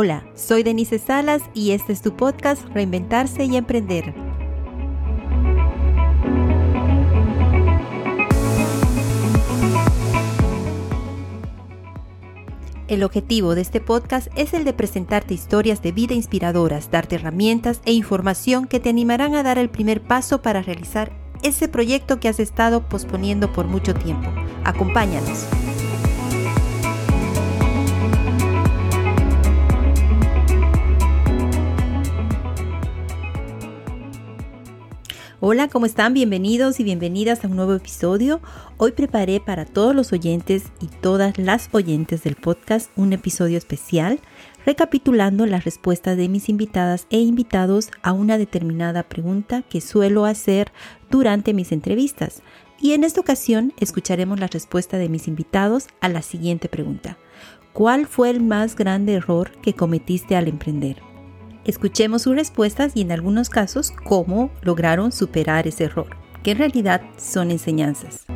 Hola, soy Denise Salas y este es tu podcast Reinventarse y Emprender. El objetivo de este podcast es el de presentarte historias de vida inspiradoras, darte herramientas e información que te animarán a dar el primer paso para realizar ese proyecto que has estado posponiendo por mucho tiempo. Acompáñanos. Hola, ¿cómo están? Bienvenidos y bienvenidas a un nuevo episodio. Hoy preparé para todos los oyentes y todas las oyentes del podcast un episodio especial recapitulando las respuestas de mis invitadas e invitados a una determinada pregunta que suelo hacer durante mis entrevistas. Y en esta ocasión escucharemos la respuesta de mis invitados a la siguiente pregunta. ¿Cuál fue el más grande error que cometiste al emprender? Escuchemos sus respuestas y en algunos casos cómo lograron superar ese error, que en realidad son enseñanzas.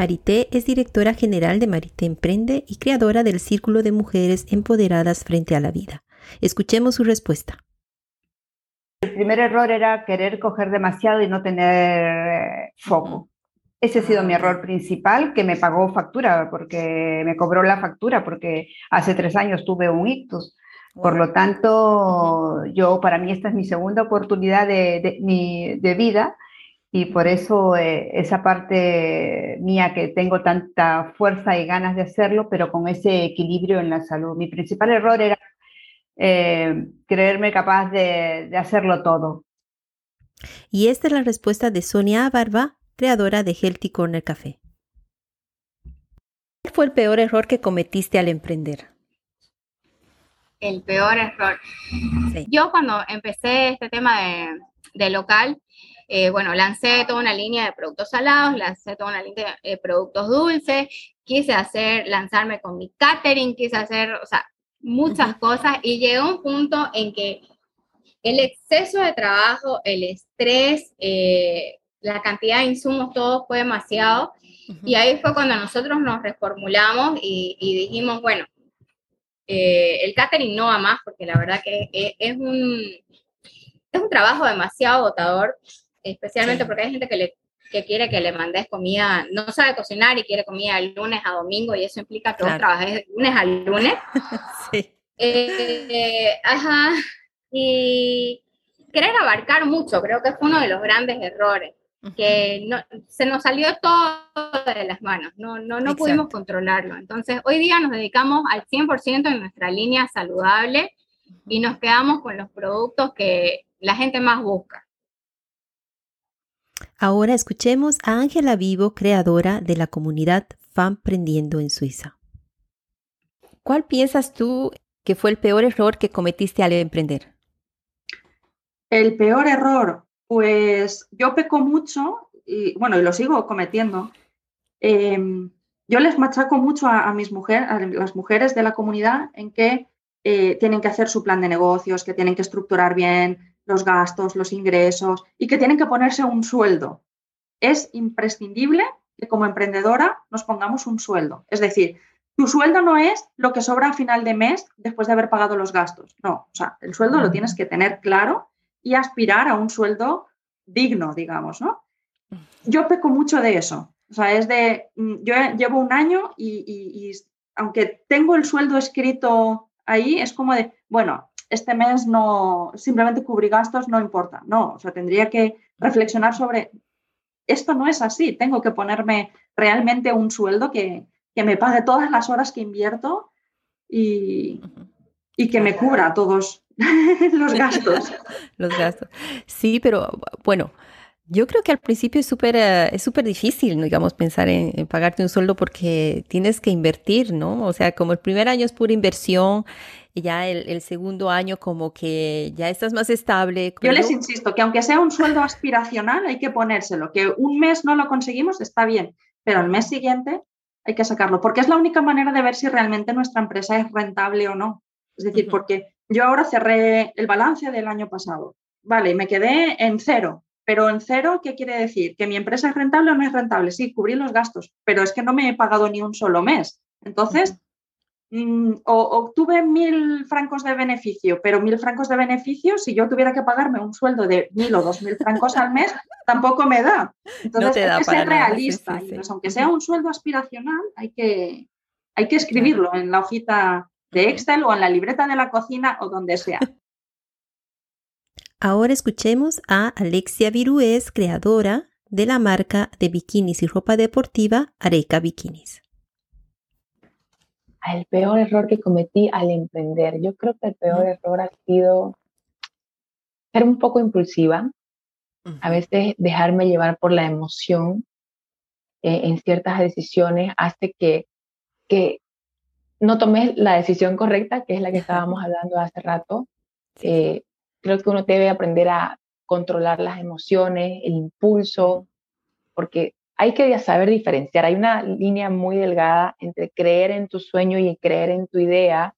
Marité es directora general de Marité Emprende y creadora del Círculo de Mujeres Empoderadas frente a la Vida. Escuchemos su respuesta. El primer error era querer coger demasiado y no tener foco. Ese ha sido mi error principal, que me pagó factura, porque me cobró la factura, porque hace tres años tuve un ictus. Por lo tanto, yo para mí esta es mi segunda oportunidad de, de vida y por eso eh, esa parte mía que tengo tanta fuerza y ganas de hacerlo, pero con ese equilibrio en la salud. Mi principal error era eh, creerme capaz de, hacerlo todo. Y esta es la respuesta de Sonia Barba, creadora de Healthy Corner Café. ¿Cuál fue el peor error que cometiste al emprender? El peor error. Yo cuando empecé este tema de, de local, eh, bueno, lancé toda una línea de productos salados, lancé toda una línea de productos dulces, quise hacer, lanzarme con mi catering, quise hacer, o sea, muchas cosas y llegó un punto en que el exceso de trabajo, el estrés, eh, la cantidad de insumos, todo fue demasiado. Y ahí fue cuando nosotros nos reformulamos y, dijimos, bueno, eh, el catering no va más porque la verdad que es, es, un, es un trabajo demasiado agotador especialmente porque hay gente que, le, que quiere que le mandes comida, no sabe cocinar y quiere comida de lunes a domingo y eso implica que vos trabajes de lunes a lunes. sí. Eh, ajá, y querer abarcar mucho, creo que fue uno de los grandes errores, que no, se nos salió todo de las manos, no, no, no pudimos controlarlo. Entonces, hoy día nos dedicamos al 100% en nuestra línea saludable y nos quedamos con los productos que la gente más busca. Ahora escuchemos a Ángela Vivo, creadora de la comunidad Prendiendo en Suiza. ¿Cuál piensas tú que fue el peor error que cometiste al emprender? El peor error, pues yo peco mucho y bueno, y lo sigo cometiendo. Em, yo les machaco mucho a, mis mujeres, a las mujeres de la comunidad en que eh, tienen que hacer su plan de negocios, que tienen que estructurar bien, los gastos, los ingresos y que tienen que ponerse un sueldo. Es imprescindible que como emprendedora nos pongamos un sueldo. Es decir, tu sueldo no es lo que sobra a final de mes después de haber pagado los gastos. No, o sea, el sueldo lo tienes que tener claro y aspirar a un sueldo digno, digamos, ¿no? Yo peco mucho de eso. O sea, es de, mm, yo llevo un año y, y aunque tengo el sueldo escrito ahí, es como de, bueno, este mes no, simplemente cubrir gastos no importa. No, o sea, tendría que reflexionar sobre, esto no es así, tengo que ponerme realmente un sueldo que, me pague todas las horas que invierto y, que me cubra todos los gastos. los gastos. Sí, pero bueno, Yo creo que al principio es súper eh, es súper difícil, digamos, pensar en, pagarte un sueldo porque tienes que invertir, ¿no? O sea, como el primer año es pura inversión, y ya el, segundo año como que ya estás más estable. Yo les insisto que aunque sea un sueldo aspiracional, hay que ponérselo. Que un mes no lo conseguimos, está bien, pero el mes siguiente hay que sacarlo, porque es la única manera de ver si realmente nuestra empresa es rentable o no. Es decir, porque yo ahora cerré el balance del año pasado. Vale, me quedé en cero, pero en cero, ¿qué quiere decir? ¿Que mi empresa es rentable o no es rentable? Sí, cubrir los gastos, pero es que no me he pagado ni un solo mes. Entonces, mm, o, obtuve mil francos de beneficio, pero mil francos de beneficio, si yo tuviera que pagarme un sueldo de mil o dos mil francos al mes, tampoco me da. Entonces, hay que ser realista. aunque sea un sueldo aspiracional, hay que, hay que escribirlo en la hojita de Excel o en la libreta de la cocina o donde sea. Ahora escuchemos a Alexia Virués, creadora de la marca de bikinis y ropa deportiva Areca Bikinis. El peor error que cometí al emprender. Yo creo que el peor error ha sido ser un poco impulsiva, a veces dejarme llevar por la emoción eh, en ciertas decisiones hace que, que no tomé la decisión correcta, que es la que estábamos hablando hace rato. Eh, creo que uno debe aprender a controlar las emociones, el impulso, porque hay que saber diferenciar. Hay una línea muy delgada entre creer en tu sueño y creer en tu idea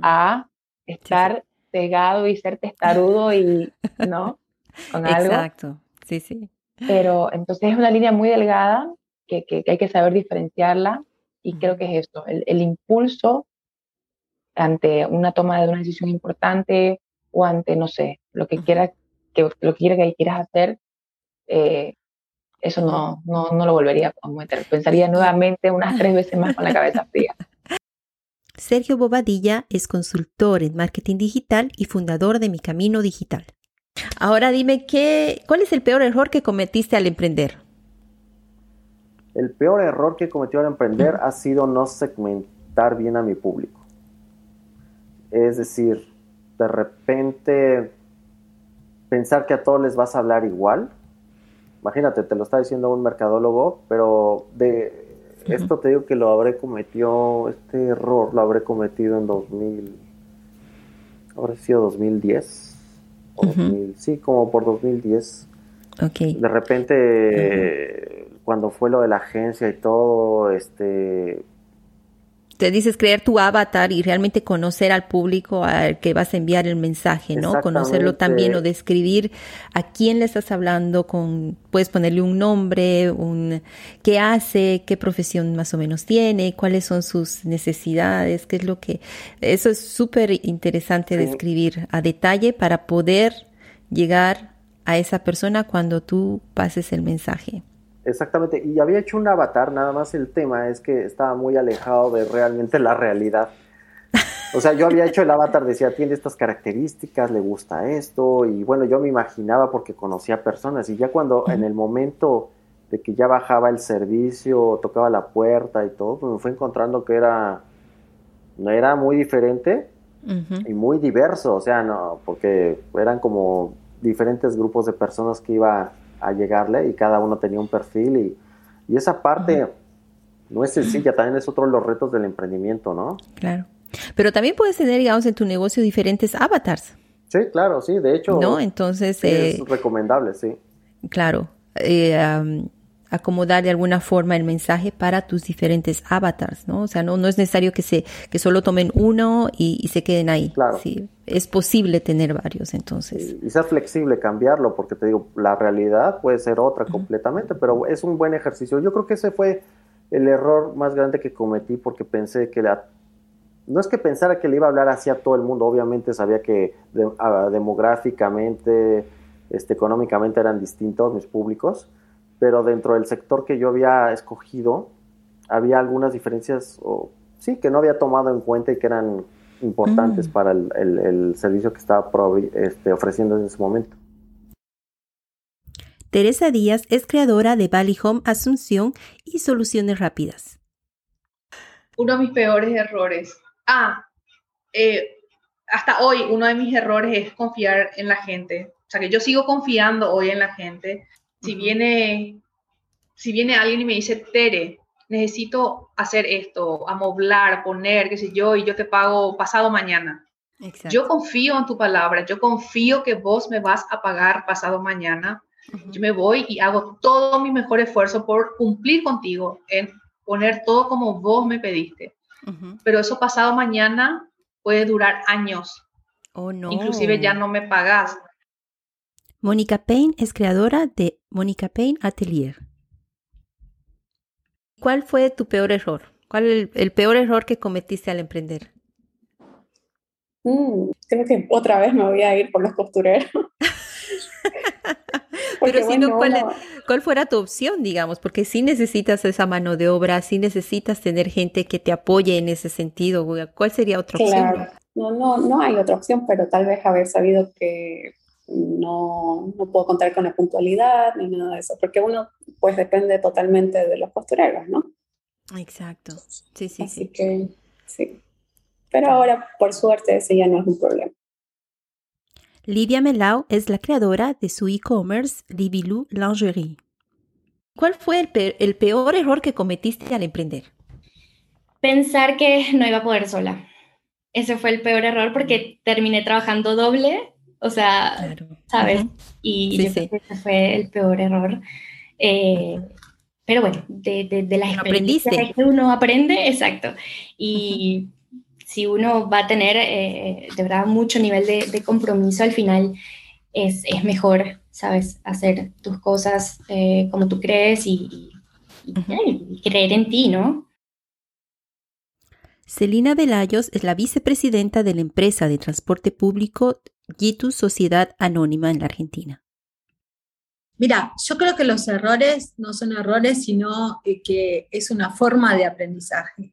a estar pegado y ser testarudo y, ¿no? Con algo. Exacto, sí, sí. Pero entonces es una línea muy delgada que, que, hay que saber diferenciarla y creo que es esto, el, el impulso ante una toma de una decisión importante o ante, no sé, lo que quiera que, lo que, quiera que quieras hacer, eh, eso no, no, no, lo volvería a cometer. Pensaría nuevamente unas tres veces más con la cabeza fría. Sergio Bobadilla es consultor en marketing digital y fundador de Mi Camino Digital. Ahora dime, ¿qué, ¿cuál es el peor error que cometiste al emprender? El peor error que cometió al emprender ha sido no segmentar bien a mi público. Es decir, de repente pensar que a todos les vas a hablar igual. Imagínate, te lo está diciendo un mercadólogo, pero de esto te digo que lo habré cometido, este error lo habré cometido en 2000, habrá sido 2010, sí, como por 2010. Okay. De repente, cuando fue lo de la agencia y todo, este, te dices crear tu avatar y realmente conocer al público al que vas a enviar el mensaje, ¿no? Conocerlo también o describir a quién le estás hablando con, puedes ponerle un nombre, un qué hace, qué profesión más o menos tiene, cuáles son sus necesidades, qué es lo que, eso es súper interesante describir a detalle para poder llegar a esa persona cuando tú pases el mensaje. Exactamente, y había hecho un avatar, nada más el tema es que estaba muy alejado de realmente la realidad. O sea, yo había hecho el avatar, decía, tiene estas características, le gusta esto, y bueno, yo me imaginaba porque conocía personas, y ya cuando en el momento de que ya bajaba el servicio, tocaba la puerta y todo, pues me fue encontrando que era, no era muy diferente y muy diverso, o sea, no, porque eran como diferentes grupos de personas que iba a llegarle y cada uno tenía un perfil y, y esa parte no es sencilla, también es otro de los retos del emprendimiento, ¿no? Claro. Pero también puedes tener, digamos, en tu negocio diferentes avatars. Sí, claro, sí, de hecho. No, entonces. es eh, recomendable, sí. Claro. Eh, acomodar de alguna forma el mensaje para tus diferentes avatars, ¿no? O sea, no, no es necesario que se que solo tomen uno y, se queden ahí. Claro. Sí, es posible tener varios, entonces. Y, ser flexible, cambiarlo, porque te digo, la realidad puede ser otra completamente, pero es un buen ejercicio. Yo creo que ese fue el error más grande que cometí porque pensé que la no es que pensara que le iba a hablar así a todo el mundo, obviamente sabía que demográficamente, este, económicamente eran distintos mis públicos, pero dentro del sector que yo había escogido había algunas diferencias, o, sí, que no había tomado en cuenta y que eran importantes mm. para el, servicio que estaba este, ofreciendo en ese momento. Teresa Díaz es creadora de Bali Home Asunción y Soluciones Rápidas. Uno de mis peores errores. Ah, eh, hasta hoy uno de mis errores es confiar en la gente sea, que yo sigo confiando hoy en la gente. Si viene, si viene alguien y me dice, Tere, necesito hacer esto, amoblar, poner, qué sé yo, y yo te pago pasado mañana. Yo confío en tu palabra, yo confío que vos me vas a pagar pasado mañana. Yo me voy y hago todo mi mejor esfuerzo por cumplir contigo, en poner todo como vos me pediste. Pero eso pasado mañana puede durar años. Oh, no. Inclusive ya no me pagas. Mónica Payne es creadora de Mónica Payne Atelier. ¿Cuál fue tu peor error? ¿Cuál es el, peor error que cometiste al emprender? Mm, creo que otra vez me voy a ir por los costureros. Pero si no, ¿cuál, ¿cuál, fuera tu opción, digamos? Porque si necesitas esa mano de obra, si necesitas tener gente que te apoye en ese sentido. ¿Cuál sería otra opción? No, no, no hay otra opción, pero tal vez haber sabido que no, no puedo contar con la puntualidad ni nada de eso, porque uno pues depende totalmente de los costureros, ¿no? Exacto, sí, sí, Así que sí. Pero ahora, por suerte, ese ya no es un problema. Livia Melau es la creadora de su e-commerce Libilou Lingerie. ¿Cuál fue el, el peor error que cometiste al emprender? Pensar que no iba a poder sola. Ese fue el peor error porque terminé trabajando doble o sea, ¿sabes? Y yo creo que ese fue el peor error. Eh, pero bueno, de, de, de las experiencias que uno aprende, exacto. Y si uno va a tener eh, de verdad mucho nivel de, compromiso, al final es, es, mejor, ¿sabes? Hacer tus cosas eh, como tú crees y, y, creer en ti, ¿no? Celina Velayos es la vicepresidenta de la empresa de transporte público Gitu Sociedad Anónima en la Argentina. Mira, yo creo que los errores no son errores, sino eh, que es una forma de aprendizaje.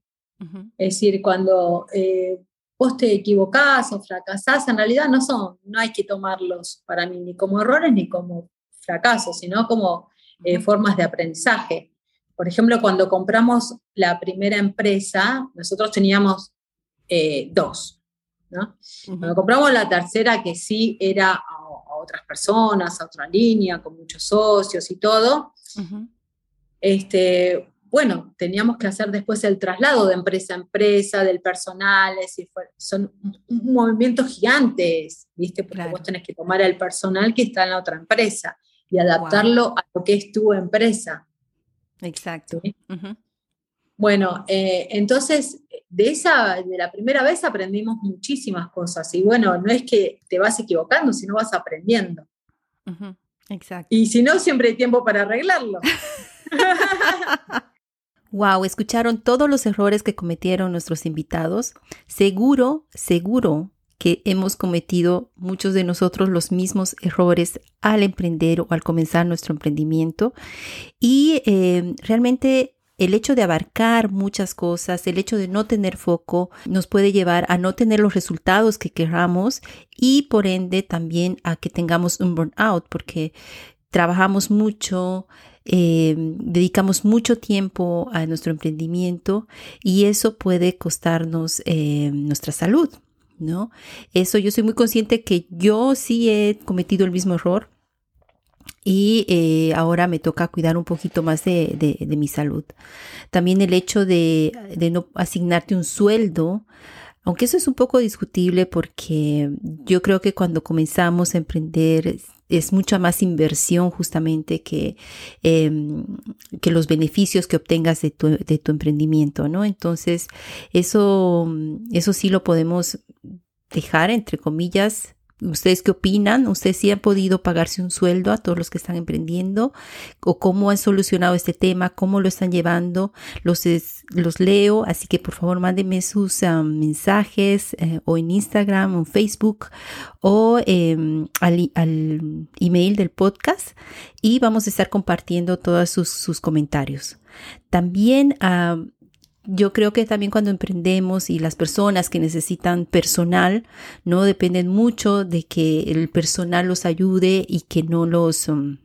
Es decir, cuando eh, vos te equivocás o fracasás, en realidad no son, no hay que tomarlos para mí ni como errores ni como fracasos, sino como eh, formas de aprendizaje. Por ejemplo, cuando compramos la primera empresa, nosotros teníamos dos. Cuando compramos la tercera, que sí era a, otras personas, a otra línea, con muchos socios y todo, este, bueno, teníamos que hacer después el traslado de empresa a empresa, del personal, es decir, son movimientos gigantes, ¿viste? Porque vos tenés que tomar el personal que está en la otra empresa y adaptarlo a lo que es tu empresa. Exacto. Bueno, eh, entonces de esa, de la primera vez aprendimos muchísimas cosas y bueno, no es que te vas equivocando, sino vas aprendiendo. Exacto. Y si no, siempre hay tiempo para arreglarlo. Wow, escucharon todos los errores que cometieron nuestros invitados. Seguro, seguro que hemos cometido muchos de nosotros los mismos errores al emprender o al comenzar nuestro emprendimiento. Y eh, realmente el hecho de abarcar muchas cosas, el hecho de no tener foco, nos puede llevar a no tener los resultados que queramos y por ende también a que tengamos un burnout, porque trabajamos mucho, eh, dedicamos mucho tiempo a nuestro emprendimiento y eso puede costarnos eh, nuestra salud, ¿no? Eso yo soy muy consciente que yo sí he cometido el mismo error y eh, ahora me toca cuidar un poquito más de, mi salud. También el hecho de, no asignarte un sueldo, aunque eso es un poco discutible porque yo creo que cuando comenzamos a emprender es mucha más inversión justamente que, em, que los beneficios que obtengas de tu, de tu emprendimiento, ¿no? Entonces, eso, eso sí lo podemos dejar, entre comillas, ¿Ustedes qué opinan? ¿Ustedes sí han podido pagarse un sueldo a todos los que están emprendiendo? ¿O cómo han solucionado este tema? ¿Cómo lo están llevando? Los, los leo, así que por favor mándenme sus mensajes eh, o en Instagram o en Facebook o em, al, al, email del podcast y vamos a estar compartiendo todos sus, sus comentarios. También yo creo que también cuando emprendemos y las personas que necesitan personal, no dependen mucho de que el personal los ayude y que no los um,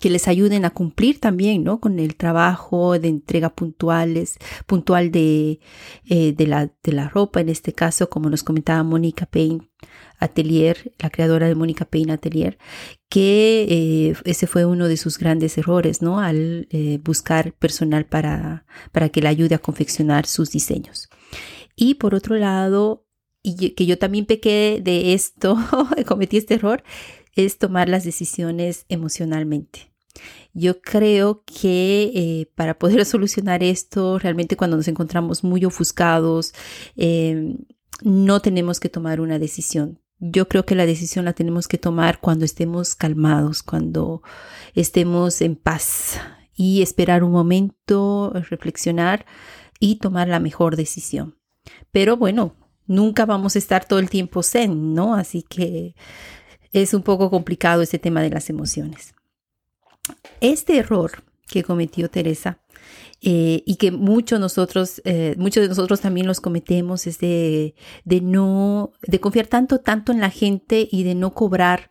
que les ayuden a cumplir también, ¿no? Con el trabajo de entrega puntuales, puntual de, eh, de, la, de la ropa, en este caso, como nos comentaba Mónica Payne, Atelier, la creadora de Mónica Payne Atelier, que eh, ese fue uno de sus grandes errores, ¿no? Al eh, buscar personal para, para que le ayude a confeccionar sus diseños. Y por otro lado, y que yo también pequé de esto, cometí este error, es tomar las decisiones emocionalmente. Yo creo que eh, para poder solucionar esto, realmente cuando nos encontramos muy ofuscados, em, no tenemos que tomar una decisión. Yo creo que la decisión la tenemos que tomar cuando estemos calmados, cuando estemos en paz y esperar un momento, reflexionar y tomar la mejor decisión. Pero bueno, nunca vamos a estar todo el tiempo zen, ¿no? Así que es un poco complicado este tema de las emociones. Este error que cometió Teresa eh, y que muchos nosotros, eh, muchos de nosotros también los cometemos es de, de, no, de confiar tanto, tanto en la gente y de no cobrar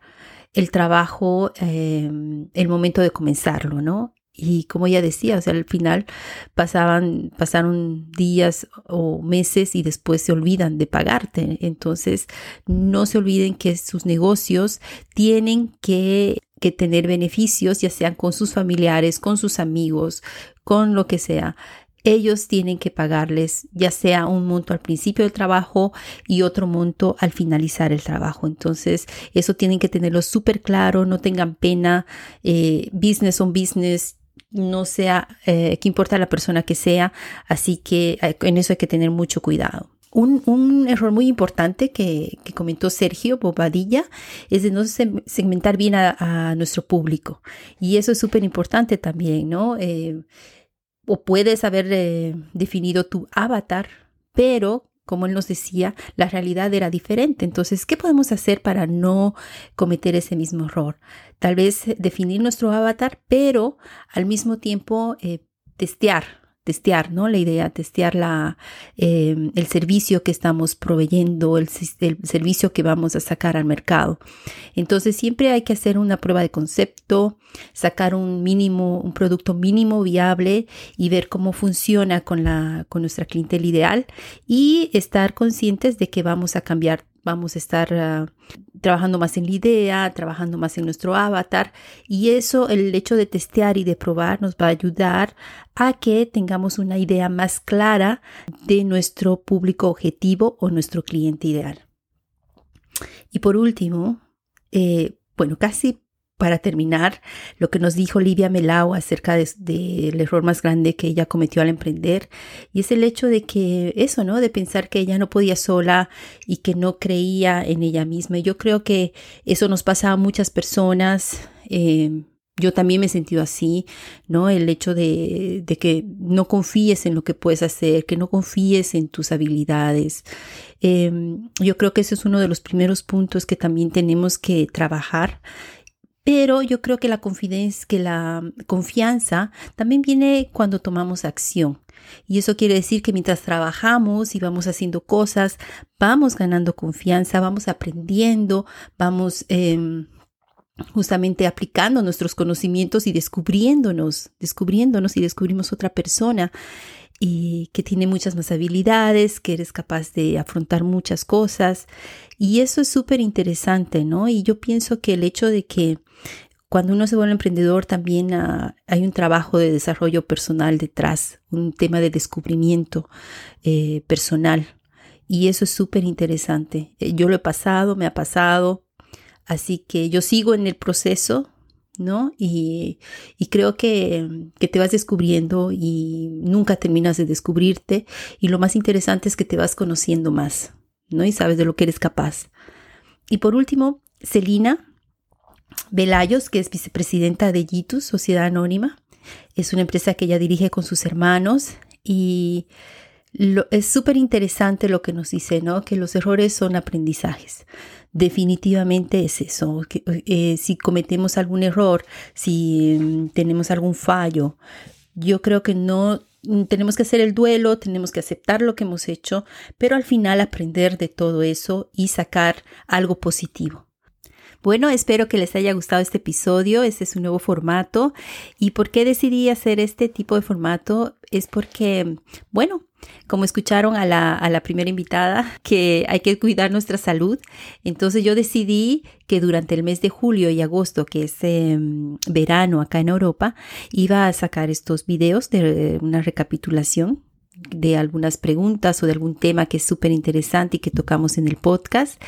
el trabajo, eh, el momento de comenzarlo, ¿no? Y como ella decía, o sea, al final pasaban, pasaron días o meses y después se olvidan de pagarte. Entonces, no se olviden que sus negocios tienen que, que tener beneficios, ya sean con sus familiares, con sus amigos, con lo que sea ellos tienen que pagarles ya sea un monto al principio del trabajo y otro monto al finalizar el trabajo. Entonces, eso tienen que tenerlo súper claro, no tengan pena, eh, business on business, no sea, eh, que importa la persona que sea, así que eh, en eso hay que tener mucho cuidado. Un, error muy importante que, comentó Sergio Bobadilla es de no segmentar bien a, nuestro público. Y eso es súper importante también, ¿no? Eh, o puedes haber definido tu avatar, pero como él nos decía, la realidad era diferente. Entonces, ¿qué podemos hacer para no cometer ese mismo error? Tal vez definir nuestro avatar, pero al mismo tiempo eh, testear testear, ¿no? La idea, testear la, em, el servicio que estamos proveyendo, el, servicio que vamos a sacar al mercado. Entonces siempre hay que hacer una prueba de concepto, sacar un mínimo, un producto mínimo viable y ver cómo funciona con la, con nuestra clientela ideal y estar conscientes de que vamos a cambiar vamos a estar ah, trabajando más en la idea, trabajando más en nuestro avatar y eso, el hecho de testear y de probar nos va a ayudar a que tengamos una idea más clara de nuestro público objetivo o nuestro cliente ideal. Y por último, eh, bueno, casi para terminar, lo que nos dijo Livia Melau acerca del error más grande que ella cometió al emprender, y es el hecho de que eso, ¿no? De pensar que ella no podía sola y que no creía en ella misma. Yo creo que eso nos pasa a muchas personas. Eh, yo también me he sentido así, ¿no? El hecho de, que no confíes en lo que puedes hacer, que no confíes en tus habilidades. Em, yo creo que ese es uno de los primeros puntos que también tenemos que trabajar pero yo creo que la, que la confianza también viene cuando tomamos acción. Y eso quiere decir que mientras trabajamos y vamos haciendo cosas, vamos ganando confianza, vamos aprendiendo, vamos em, justamente aplicando nuestros conocimientos y descubriéndonos, descubriéndonos y descubrimos otra persona y que tiene muchas más habilidades, que eres capaz de afrontar muchas cosas. Y eso es súper interesante, ¿no? Y yo pienso que el hecho de que cuando uno se vuelve emprendedor también ah, hay un trabajo de desarrollo personal detrás, un tema de descubrimiento eh, personal. Y eso es súper interesante. Eh, yo lo he pasado, me ha pasado. Así que yo sigo en el proceso ¿no? Y, creo que, te vas descubriendo y nunca terminas de descubrirte y lo más interesante es que te vas conociendo más, ¿no? Y sabes de lo que eres capaz. Y por último, Celina Velayos, que es vicepresidenta de Yitus, Sociedad Anónima. Es una empresa que ella dirige con sus hermanos y es súper interesante lo que nos dice, ¿no? Que los errores son aprendizajes definitivamente es eso. Que, eh, si cometemos algún error, si mm, tenemos algún fallo, yo creo que no mm, tenemos que hacer el duelo, tenemos que aceptar lo que hemos hecho, pero al final aprender de todo eso y sacar algo positivo. Bueno, espero que les haya gustado este episodio. Este es un nuevo formato. ¿Y por qué decidí hacer este tipo de formato? Es porque, bueno, como escucharon a la, primera invitada, que hay que cuidar nuestra salud. Entonces yo decidí que durante el mes de julio y agosto, que es em, verano acá en Europa, iba a sacar estos videos de una recapitulación de algunas preguntas o de algún tema que es súper interesante y que tocamos en el podcast.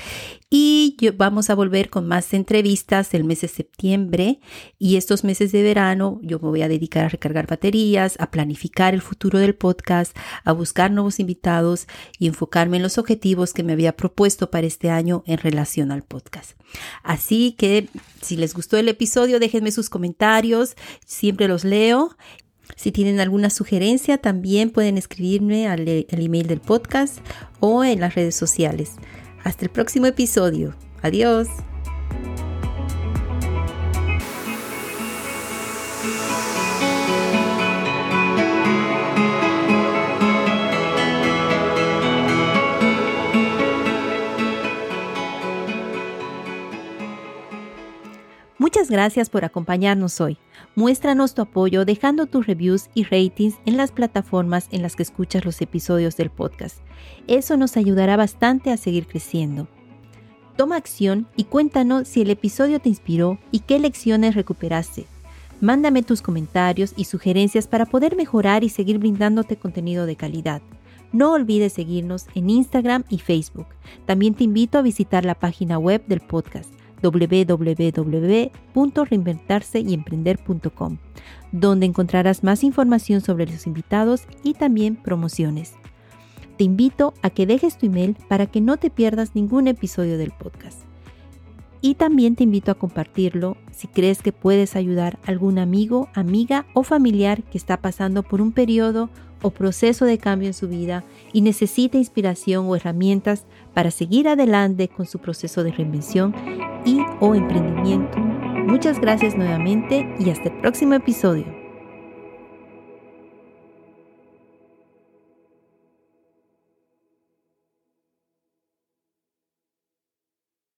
Y vamos a volver con más entrevistas el mes de septiembre y estos meses de verano yo me voy a dedicar a recargar baterías, a planificar el futuro del podcast, a buscar nuevos invitados y enfocarme en los objetivos que me había propuesto para este año en relación al podcast. Así que si les gustó el episodio, déjenme sus comentarios, siempre los leo si tienen alguna sugerencia, también pueden escribirme al, al email del podcast o en las redes sociales. Hasta el próximo episodio. Adiós. Gracias por acompañarnos hoy. Muéstranos tu apoyo dejando tus reviews y ratings en las plataformas en las que escuchas los episodios del podcast. Eso nos ayudará bastante a seguir creciendo. Toma acción y cuéntanos si el episodio te inspiró y qué lecciones recuperaste. Mándame tus comentarios y sugerencias para poder mejorar y seguir brindándote contenido de calidad. No olvides seguirnos en Instagram y Facebook. También te invito a visitar la página web del podcast www.reinventarseyemprender.com, donde encontrarás más información sobre los invitados y también promociones. Te invito a que dejes tu email para que no te pierdas ningún episodio del podcast. Y también te invito a compartirlo si crees que puedes ayudar a algún amigo, amiga o familiar que está pasando por un periodo o proceso de cambio en su vida y necesita inspiración o herramientas para seguir adelante con su proceso de reinvención y o emprendimiento. Muchas gracias nuevamente y hasta el próximo episodio.